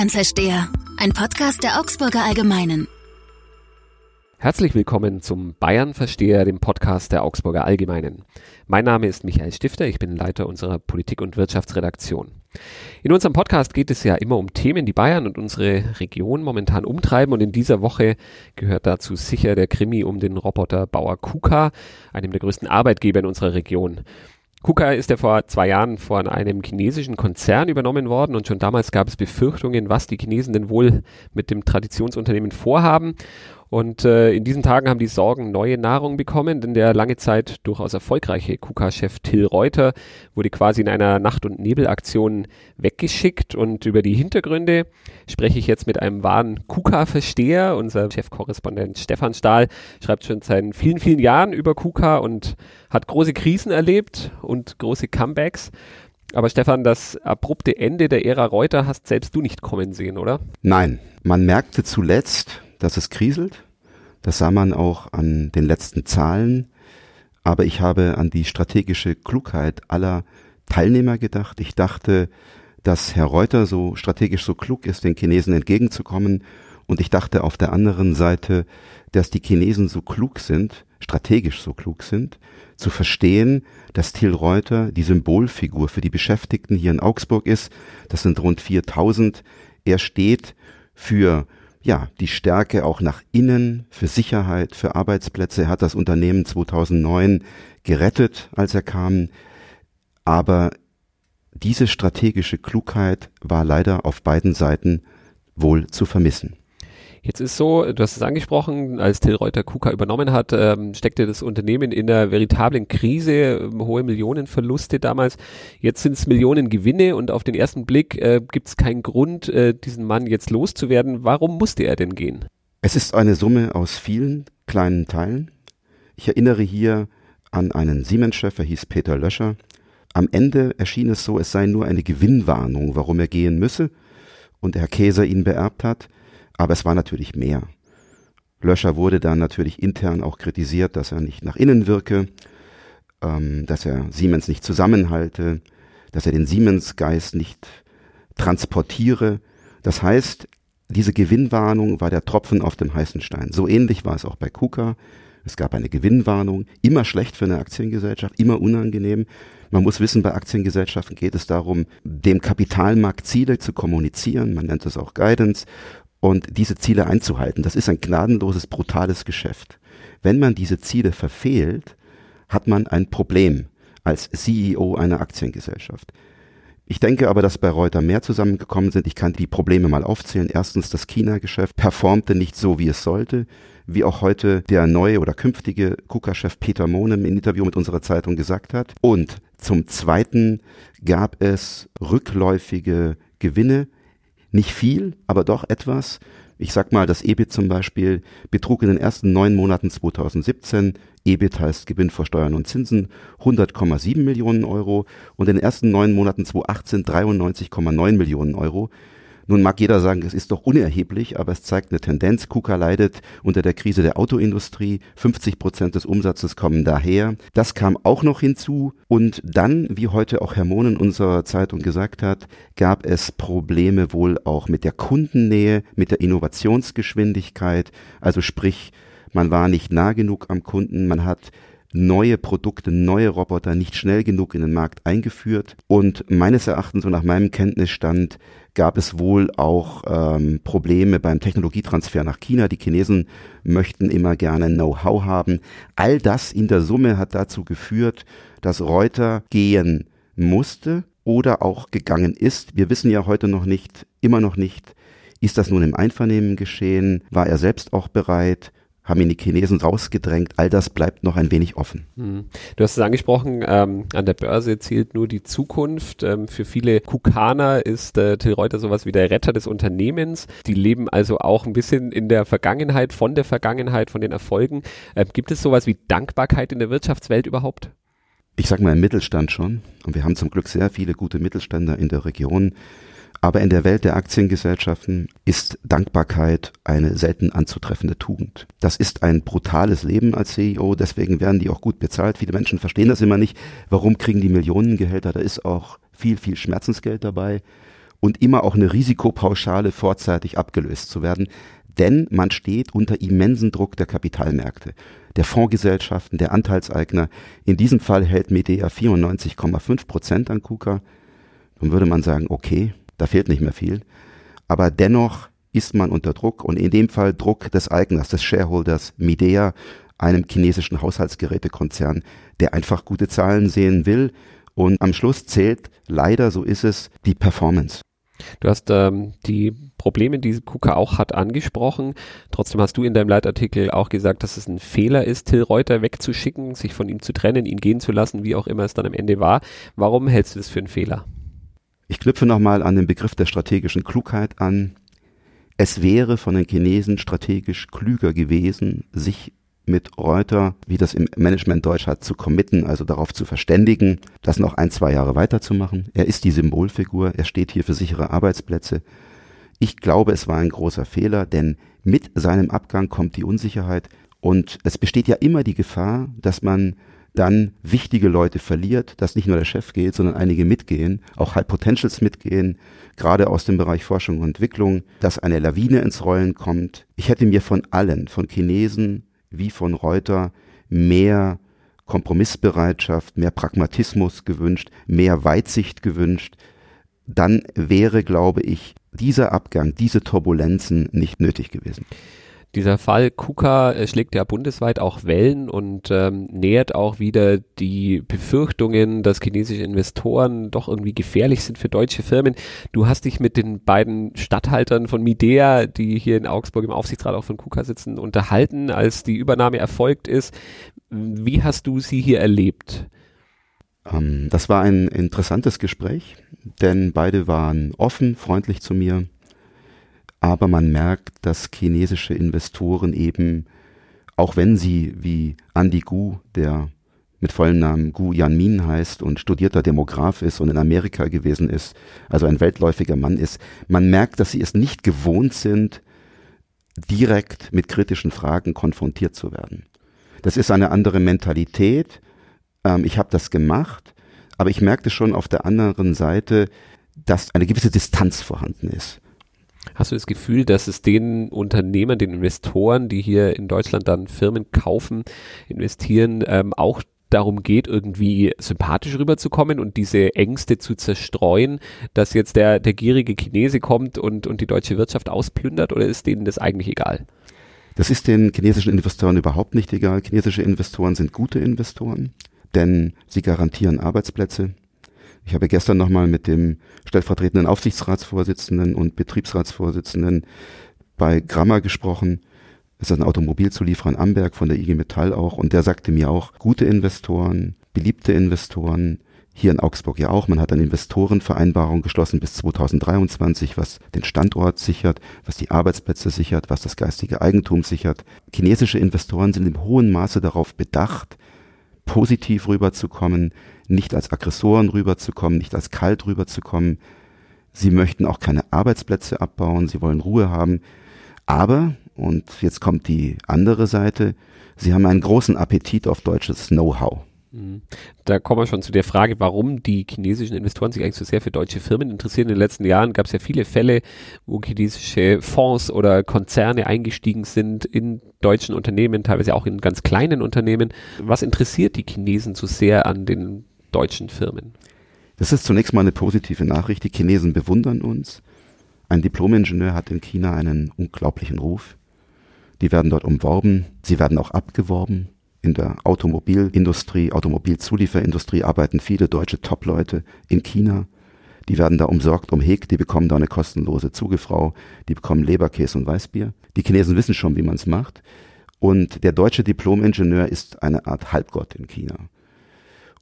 Bayern-Versteher, ein Podcast der Augsburger Allgemeinen. Herzlich willkommen zum Bayern-Versteher, dem Podcast der Augsburger Allgemeinen. Mein Name ist Michael Stifter, ich bin Leiter unserer Politik- und Wirtschaftsredaktion. In unserem Podcast geht es ja immer um Themen, die Bayern und unsere Region momentan umtreiben und in dieser Woche gehört dazu sicher der Krimi um den Roboter Bauer KUKA, einem der größten Arbeitgeber in unserer Region. KUKA ist ja vor zwei Jahren von einem chinesischen Konzern übernommen worden und schon damals gab es Befürchtungen, was die Chinesen denn wohl mit dem Traditionsunternehmen vorhaben. Und äh, in diesen Tagen haben die Sorgen neue Nahrung bekommen, denn der lange Zeit durchaus erfolgreiche KUKA-Chef Till Reuter wurde quasi in einer Nacht- und Nebelaktion weggeschickt. Und über die Hintergründe spreche ich jetzt mit einem wahren KUKA-Versteher. Unser Chefkorrespondent Stefan Stahl schreibt schon seit vielen, vielen Jahren über KUKA und hat große Krisen erlebt und große Comebacks. Aber Stefan, das abrupte Ende der Ära Reuter hast selbst du nicht kommen sehen, oder? Nein, man merkte zuletzt, dass es kriselt. Das sah man auch an den letzten Zahlen. Aber ich habe an die strategische Klugheit aller Teilnehmer gedacht. Ich dachte, dass Herr Reuter so strategisch so klug ist, den Chinesen entgegenzukommen. Und ich dachte auf der anderen Seite, dass die Chinesen so klug sind, strategisch so klug sind, zu verstehen, dass Till Reuter die Symbolfigur für die Beschäftigten hier in Augsburg ist. Das sind rund 4000. Er steht für ja, die Stärke auch nach innen, für Sicherheit, für Arbeitsplätze. Er hat das Unternehmen 2009 gerettet, als er kam. Aber diese strategische Klugheit war leider auf beiden Seiten wohl zu vermissen. Jetzt ist so, du hast es angesprochen, als Till Reuter KUKA übernommen hat, ähm, steckte das Unternehmen in einer veritablen Krise, ähm, hohe Millionenverluste damals. Jetzt sind es Millionengewinne und auf den ersten Blick äh, gibt es keinen Grund, äh, diesen Mann jetzt loszuwerden. Warum musste er denn gehen? Es ist eine Summe aus vielen kleinen Teilen. Ich erinnere hier an einen Siemens-Chef, er hieß Peter Löscher. Am Ende erschien es so, es sei nur eine Gewinnwarnung, warum er gehen müsse und Herr Käser ihn beerbt hat. Aber es war natürlich mehr. Löscher wurde dann natürlich intern auch kritisiert, dass er nicht nach innen wirke, ähm, dass er Siemens nicht zusammenhalte, dass er den Siemens-Geist nicht transportiere. Das heißt, diese Gewinnwarnung war der Tropfen auf dem heißen Stein. So ähnlich war es auch bei KUKA. Es gab eine Gewinnwarnung, immer schlecht für eine Aktiengesellschaft, immer unangenehm. Man muss wissen, bei Aktiengesellschaften geht es darum, dem Kapitalmarkt Ziele zu kommunizieren. Man nennt es auch Guidance und diese Ziele einzuhalten. Das ist ein gnadenloses, brutales Geschäft. Wenn man diese Ziele verfehlt, hat man ein Problem als CEO einer Aktiengesellschaft. Ich denke aber, dass bei Reuter mehr zusammengekommen sind. Ich kann die Probleme mal aufzählen. Erstens, das China-Geschäft performte nicht so, wie es sollte, wie auch heute der neue oder künftige KUKA-Chef Peter Mohnem im Interview mit unserer Zeitung gesagt hat. Und zum Zweiten gab es rückläufige Gewinne nicht viel, aber doch etwas. Ich sag mal, das EBIT zum Beispiel betrug in den ersten neun Monaten 2017, EBIT heißt Gewinn vor Steuern und Zinsen, 100,7 Millionen Euro und in den ersten neun Monaten 2018 93,9 Millionen Euro. Nun mag jeder sagen, es ist doch unerheblich, aber es zeigt eine Tendenz. KUKA leidet unter der Krise der Autoindustrie. 50 Prozent des Umsatzes kommen daher. Das kam auch noch hinzu. Und dann, wie heute auch Herr Mohn in unserer Zeitung gesagt hat, gab es Probleme wohl auch mit der Kundennähe, mit der Innovationsgeschwindigkeit. Also sprich, man war nicht nah genug am Kunden, man hat neue Produkte, neue Roboter nicht schnell genug in den Markt eingeführt. Und meines Erachtens und nach meinem Kenntnisstand gab es wohl auch ähm, Probleme beim Technologietransfer nach China. Die Chinesen möchten immer gerne Know-how haben. All das in der Summe hat dazu geführt, dass Reuter gehen musste oder auch gegangen ist. Wir wissen ja heute noch nicht, immer noch nicht, ist das nun im Einvernehmen geschehen? War er selbst auch bereit? Haben ihn die Chinesen rausgedrängt. All das bleibt noch ein wenig offen. Hm. Du hast es angesprochen, ähm, an der Börse zählt nur die Zukunft. Ähm, für viele Kukaner ist äh, Till Reuter sowas wie der Retter des Unternehmens. Die leben also auch ein bisschen in der Vergangenheit, von der Vergangenheit, von den Erfolgen. Ähm, gibt es sowas wie Dankbarkeit in der Wirtschaftswelt überhaupt? Ich sage mal im Mittelstand schon. Und wir haben zum Glück sehr viele gute Mittelständler in der Region. Aber in der Welt der Aktiengesellschaften ist Dankbarkeit eine selten anzutreffende Tugend. Das ist ein brutales Leben als CEO, deswegen werden die auch gut bezahlt. Viele Menschen verstehen das immer nicht. Warum kriegen die Millionengehälter? Da ist auch viel, viel Schmerzensgeld dabei. und immer auch eine Risikopauschale vorzeitig abgelöst zu werden. Denn man steht unter immensen Druck der Kapitalmärkte, der Fondsgesellschaften, der Anteilseigner. In diesem Fall hält Medea 94,5 Prozent an KUKA. Dann würde man sagen, okay, da fehlt nicht mehr viel. Aber dennoch ist man unter Druck und in dem Fall Druck des Eigners, des Shareholders Midea, einem chinesischen Haushaltsgerätekonzern, der einfach gute Zahlen sehen will. Und am Schluss zählt leider, so ist es, die Performance. Du hast ähm, die Probleme, die KUKA auch hat, angesprochen. Trotzdem hast du in deinem Leitartikel auch gesagt, dass es ein Fehler ist, Till Reuter wegzuschicken, sich von ihm zu trennen, ihn gehen zu lassen, wie auch immer es dann am Ende war. Warum hältst du das für einen Fehler? Ich knüpfe nochmal an den Begriff der strategischen Klugheit an. Es wäre von den Chinesen strategisch klüger gewesen, sich mit Reuter, wie das im Management Deutsch hat, zu committen, also darauf zu verständigen, das noch ein, zwei Jahre weiterzumachen. Er ist die Symbolfigur, er steht hier für sichere Arbeitsplätze. Ich glaube, es war ein großer Fehler, denn mit seinem Abgang kommt die Unsicherheit und es besteht ja immer die Gefahr, dass man dann wichtige Leute verliert, dass nicht nur der Chef geht, sondern einige mitgehen, auch High Potentials mitgehen, gerade aus dem Bereich Forschung und Entwicklung, dass eine Lawine ins Rollen kommt. Ich hätte mir von allen, von Chinesen wie von Reuter, mehr Kompromissbereitschaft, mehr Pragmatismus gewünscht, mehr Weitsicht gewünscht. Dann wäre, glaube ich, dieser Abgang, diese Turbulenzen nicht nötig gewesen. Dieser Fall KUKA äh, schlägt ja bundesweit auch Wellen und ähm, nähert auch wieder die Befürchtungen, dass chinesische Investoren doch irgendwie gefährlich sind für deutsche Firmen. Du hast dich mit den beiden Statthaltern von Midea, die hier in Augsburg im Aufsichtsrat auch von KUKA sitzen, unterhalten, als die Übernahme erfolgt ist. Wie hast du sie hier erlebt? Ähm, das war ein interessantes Gespräch, denn beide waren offen, freundlich zu mir aber man merkt, dass chinesische Investoren eben, auch wenn sie wie Andy Gu, der mit vollem Namen Gu Yanmin heißt und studierter Demograf ist und in Amerika gewesen ist, also ein weltläufiger Mann ist, man merkt, dass sie es nicht gewohnt sind, direkt mit kritischen Fragen konfrontiert zu werden. Das ist eine andere Mentalität. Ähm, ich habe das gemacht, aber ich merkte schon auf der anderen Seite, dass eine gewisse Distanz vorhanden ist. Hast du das Gefühl, dass es den Unternehmern, den Investoren, die hier in Deutschland dann Firmen kaufen, investieren, ähm, auch darum geht, irgendwie sympathisch rüberzukommen und diese Ängste zu zerstreuen, dass jetzt der, der gierige Chinese kommt und, und die deutsche Wirtschaft ausplündert oder ist denen das eigentlich egal? Das ist den chinesischen Investoren überhaupt nicht egal. Chinesische Investoren sind gute Investoren, denn sie garantieren Arbeitsplätze, ich habe gestern nochmal mit dem stellvertretenden Aufsichtsratsvorsitzenden und Betriebsratsvorsitzenden bei Gramma gesprochen. Das ist ein Automobilzulieferer in Amberg von der IG Metall auch. Und der sagte mir auch, gute Investoren, beliebte Investoren, hier in Augsburg ja auch. Man hat eine Investorenvereinbarung geschlossen bis 2023, was den Standort sichert, was die Arbeitsplätze sichert, was das geistige Eigentum sichert. Chinesische Investoren sind im hohen Maße darauf bedacht, positiv rüberzukommen, nicht als Aggressoren rüberzukommen, nicht als kalt rüberzukommen. Sie möchten auch keine Arbeitsplätze abbauen, sie wollen Ruhe haben. Aber, und jetzt kommt die andere Seite, sie haben einen großen Appetit auf deutsches Know-how. Mhm. Da kommen wir schon zu der Frage, warum die chinesischen Investoren sich eigentlich so sehr für deutsche Firmen interessieren. In den letzten Jahren gab es ja viele Fälle, wo chinesische Fonds oder Konzerne eingestiegen sind in deutschen Unternehmen, teilweise auch in ganz kleinen Unternehmen. Was interessiert die Chinesen so sehr an den deutschen Firmen? Das ist zunächst mal eine positive Nachricht. Die Chinesen bewundern uns. Ein Diplomingenieur hat in China einen unglaublichen Ruf. Die werden dort umworben. Sie werden auch abgeworben. In der Automobilindustrie, Automobilzulieferindustrie arbeiten viele deutsche Top-Leute in China. Die werden da umsorgt, umhegt, die bekommen da eine kostenlose Zugefrau, die bekommen Leberkäse und Weißbier. Die Chinesen wissen schon, wie man es macht. Und der deutsche Diplomingenieur ist eine Art Halbgott in China.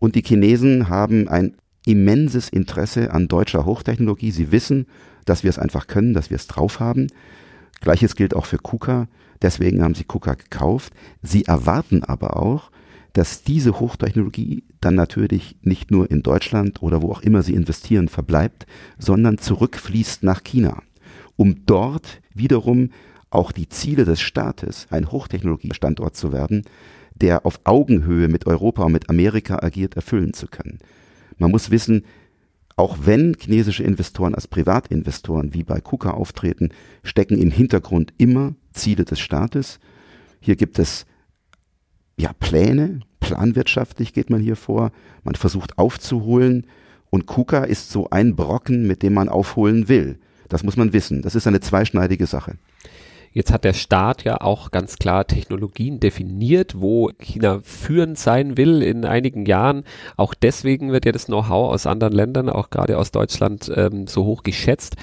Und die Chinesen haben ein immenses Interesse an deutscher Hochtechnologie. Sie wissen, dass wir es einfach können, dass wir es drauf haben. Gleiches gilt auch für KUKA. Deswegen haben sie KUKA gekauft. Sie erwarten aber auch, dass diese Hochtechnologie dann natürlich nicht nur in Deutschland oder wo auch immer sie investieren verbleibt, sondern zurückfließt nach China, um dort wiederum auch die Ziele des Staates, ein Hochtechnologiestandort zu werden, der auf Augenhöhe mit Europa und mit Amerika agiert, erfüllen zu können. Man muss wissen, auch wenn chinesische Investoren als Privatinvestoren wie bei KUKA auftreten, stecken im Hintergrund immer Ziele des Staates. Hier gibt es ja Pläne, planwirtschaftlich geht man hier vor, man versucht aufzuholen und KUKA ist so ein Brocken, mit dem man aufholen will. Das muss man wissen. Das ist eine zweischneidige Sache. Jetzt hat der Staat ja auch ganz klar Technologien definiert, wo China führend sein will in einigen Jahren. Auch deswegen wird ja das Know-how aus anderen Ländern, auch gerade aus Deutschland, ähm, so hoch geschätzt.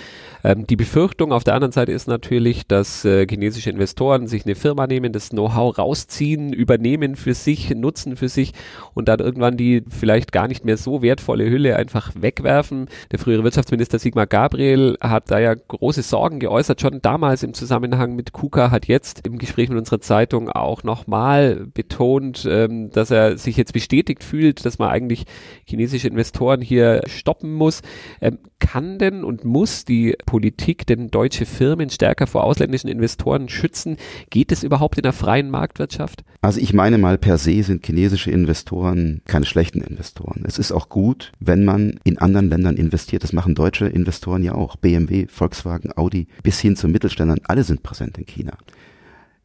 Ähm, die Befürchtung auf der anderen Seite ist natürlich, dass äh, chinesische Investoren sich eine Firma nehmen, das Know-how rausziehen, übernehmen für sich, nutzen für sich und dann irgendwann die vielleicht gar nicht mehr so wertvolle Hülle einfach wegwerfen. Der frühere Wirtschaftsminister Sigmar Gabriel hat da ja große Sorgen geäußert, schon damals im Zusammenhang mit KUKA, hat jetzt im Gespräch mit unserer Zeitung auch nochmal betont, ähm, dass er sich jetzt bestätigt fühlt, dass man eigentlich chinesische Investoren hier stoppen muss. Ähm, kann denn und muss die Politik denn deutsche Firmen stärker vor ausländischen Investoren schützen? Geht es überhaupt in der freien Marktwirtschaft? Also ich meine mal per se sind chinesische Investoren keine schlechten Investoren. Es ist auch gut, wenn man in anderen Ländern investiert. Das machen deutsche Investoren ja auch. BMW, Volkswagen, Audi bis hin zu Mittelständern, alle sind präsent in China.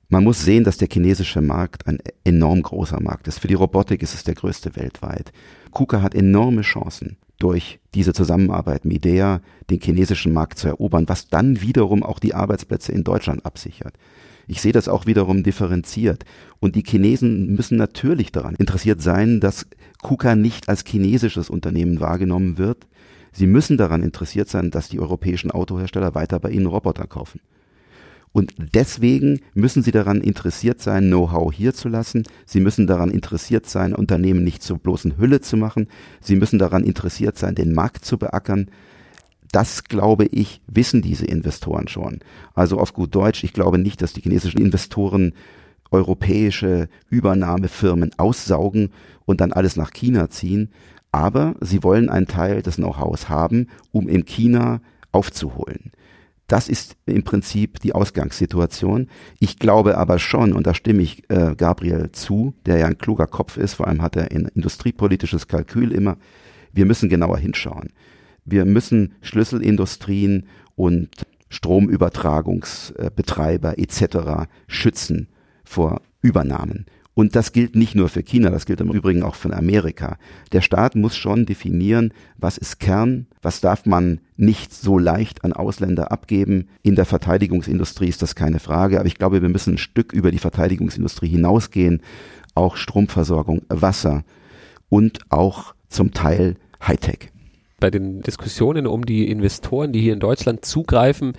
Man muss sehen, dass der chinesische Markt ein enorm großer Markt ist. Für die Robotik ist es der größte weltweit. KUKA hat enorme Chancen durch diese Zusammenarbeit mit IDEA den chinesischen Markt zu erobern, was dann wiederum auch die Arbeitsplätze in Deutschland absichert. Ich sehe das auch wiederum differenziert. Und die Chinesen müssen natürlich daran interessiert sein, dass KUKA nicht als chinesisches Unternehmen wahrgenommen wird. Sie müssen daran interessiert sein, dass die europäischen Autohersteller weiter bei ihnen Roboter kaufen. Und deswegen müssen sie daran interessiert sein, Know-how hier zu lassen. Sie müssen daran interessiert sein, Unternehmen nicht zur bloßen Hülle zu machen. Sie müssen daran interessiert sein, den Markt zu beackern. Das, glaube ich, wissen diese Investoren schon. Also auf gut Deutsch, ich glaube nicht, dass die chinesischen Investoren europäische Übernahmefirmen aussaugen und dann alles nach China ziehen. Aber sie wollen einen Teil des Know-hows haben, um in China aufzuholen. Das ist im Prinzip die Ausgangssituation. Ich glaube aber schon, und da stimme ich äh, Gabriel zu, der ja ein kluger Kopf ist, vor allem hat er ein industriepolitisches Kalkül immer, wir müssen genauer hinschauen. Wir müssen Schlüsselindustrien und Stromübertragungsbetreiber etc. schützen vor Übernahmen. Und das gilt nicht nur für China, das gilt im Übrigen auch für Amerika. Der Staat muss schon definieren, was ist Kern, was darf man nicht so leicht an Ausländer abgeben. In der Verteidigungsindustrie ist das keine Frage, aber ich glaube, wir müssen ein Stück über die Verteidigungsindustrie hinausgehen. Auch Stromversorgung, Wasser und auch zum Teil Hightech. Bei den Diskussionen um die Investoren, die hier in Deutschland zugreifen,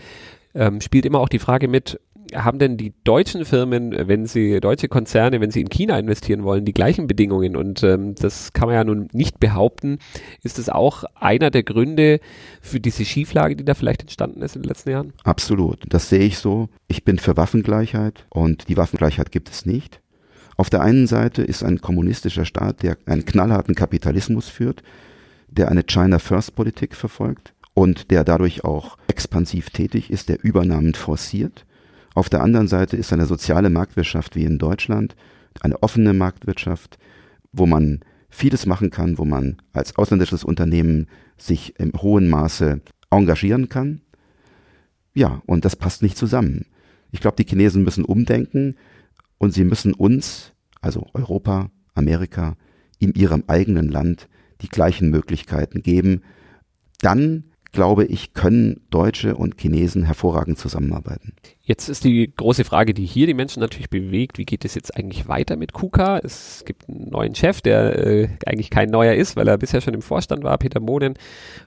ähm, spielt immer auch die Frage mit, haben denn die deutschen Firmen, wenn sie, deutsche Konzerne, wenn sie in China investieren wollen, die gleichen Bedingungen? Und ähm, das kann man ja nun nicht behaupten. Ist das auch einer der Gründe für diese Schieflage, die da vielleicht entstanden ist in den letzten Jahren? Absolut. Das sehe ich so. Ich bin für Waffengleichheit und die Waffengleichheit gibt es nicht. Auf der einen Seite ist ein kommunistischer Staat, der einen knallharten Kapitalismus führt, der eine China First Politik verfolgt und der dadurch auch expansiv tätig ist, der Übernahmen forciert auf der anderen Seite ist eine soziale Marktwirtschaft wie in Deutschland eine offene Marktwirtschaft, wo man vieles machen kann, wo man als ausländisches Unternehmen sich im hohen Maße engagieren kann. Ja, und das passt nicht zusammen. Ich glaube, die Chinesen müssen umdenken und sie müssen uns, also Europa, Amerika, in ihrem eigenen Land die gleichen Möglichkeiten geben. Dann glaube ich, können Deutsche und Chinesen hervorragend zusammenarbeiten. Jetzt ist die große Frage, die hier die Menschen natürlich bewegt, wie geht es jetzt eigentlich weiter mit KUKA? Es gibt einen neuen Chef, der äh, eigentlich kein neuer ist, weil er bisher schon im Vorstand war, Peter Mohnen,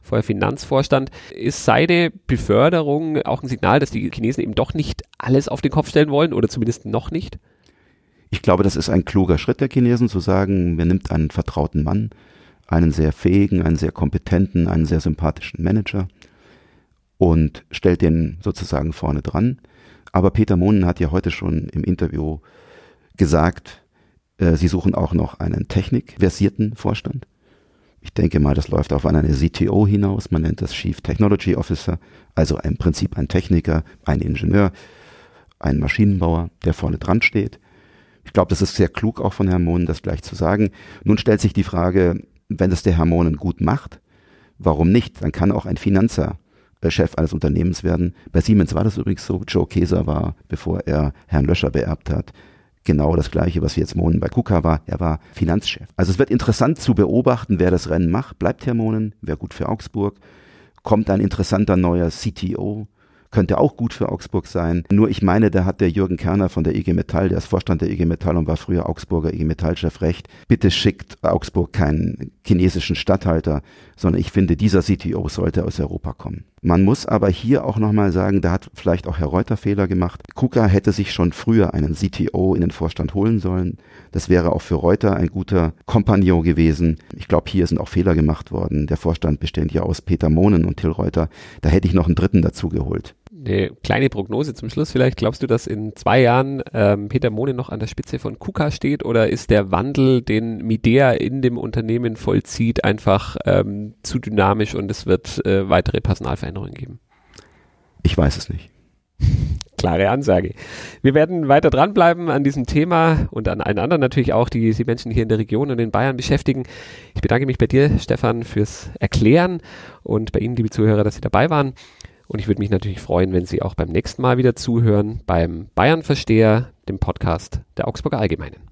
vorher Finanzvorstand. Ist seine Beförderung auch ein Signal, dass die Chinesen eben doch nicht alles auf den Kopf stellen wollen oder zumindest noch nicht? Ich glaube, das ist ein kluger Schritt der Chinesen, zu sagen, wer nimmt einen vertrauten Mann, einen sehr fähigen, einen sehr kompetenten, einen sehr sympathischen Manager und stellt den sozusagen vorne dran. Aber Peter Mohnen hat ja heute schon im Interview gesagt, äh, sie suchen auch noch einen technikversierten Vorstand. Ich denke mal, das läuft auf eine CTO hinaus. Man nennt das Chief Technology Officer, also im Prinzip ein Techniker, ein Ingenieur, ein Maschinenbauer, der vorne dran steht. Ich glaube, das ist sehr klug auch von Herrn Mohnen, das gleich zu sagen. Nun stellt sich die Frage, wenn es der Herr Monen gut macht, warum nicht? Dann kann auch ein Finanzer Chef eines Unternehmens werden. Bei Siemens war das übrigens so. Joe Keser war, bevor er Herrn Löscher beerbt hat, genau das Gleiche, was jetzt Monen bei KUKA war. Er war Finanzchef. Also es wird interessant zu beobachten, wer das Rennen macht. Bleibt Herr Monen, wäre gut für Augsburg. Kommt ein interessanter neuer CTO, könnte auch gut für Augsburg sein. Nur ich meine, da hat der Jürgen Kerner von der IG Metall, der ist Vorstand der IG Metall und war früher Augsburger IG Metall-Chef recht. Bitte schickt Augsburg keinen chinesischen Stadthalter, sondern ich finde, dieser CTO sollte aus Europa kommen. Man muss aber hier auch nochmal sagen, da hat vielleicht auch Herr Reuter Fehler gemacht. KUKA hätte sich schon früher einen CTO in den Vorstand holen sollen. Das wäre auch für Reuter ein guter Kompagnon gewesen. Ich glaube, hier sind auch Fehler gemacht worden. Der Vorstand besteht ja aus Peter Mohnen und Till Reuter. Da hätte ich noch einen dritten dazu geholt eine kleine Prognose zum Schluss vielleicht. Glaubst du, dass in zwei Jahren ähm, Peter Mohne noch an der Spitze von KUKA steht oder ist der Wandel, den Midea in dem Unternehmen vollzieht, einfach ähm, zu dynamisch und es wird äh, weitere Personalveränderungen geben? Ich weiß es nicht. Klare Ansage. Wir werden weiter dranbleiben an diesem Thema und an allen anderen natürlich auch, die die Menschen hier in der Region und in Bayern beschäftigen. Ich bedanke mich bei dir, Stefan, fürs Erklären und bei Ihnen, liebe Zuhörer, dass Sie dabei waren. Und ich würde mich natürlich freuen, wenn Sie auch beim nächsten Mal wieder zuhören beim Bayern Versteher, dem Podcast der Augsburger Allgemeinen.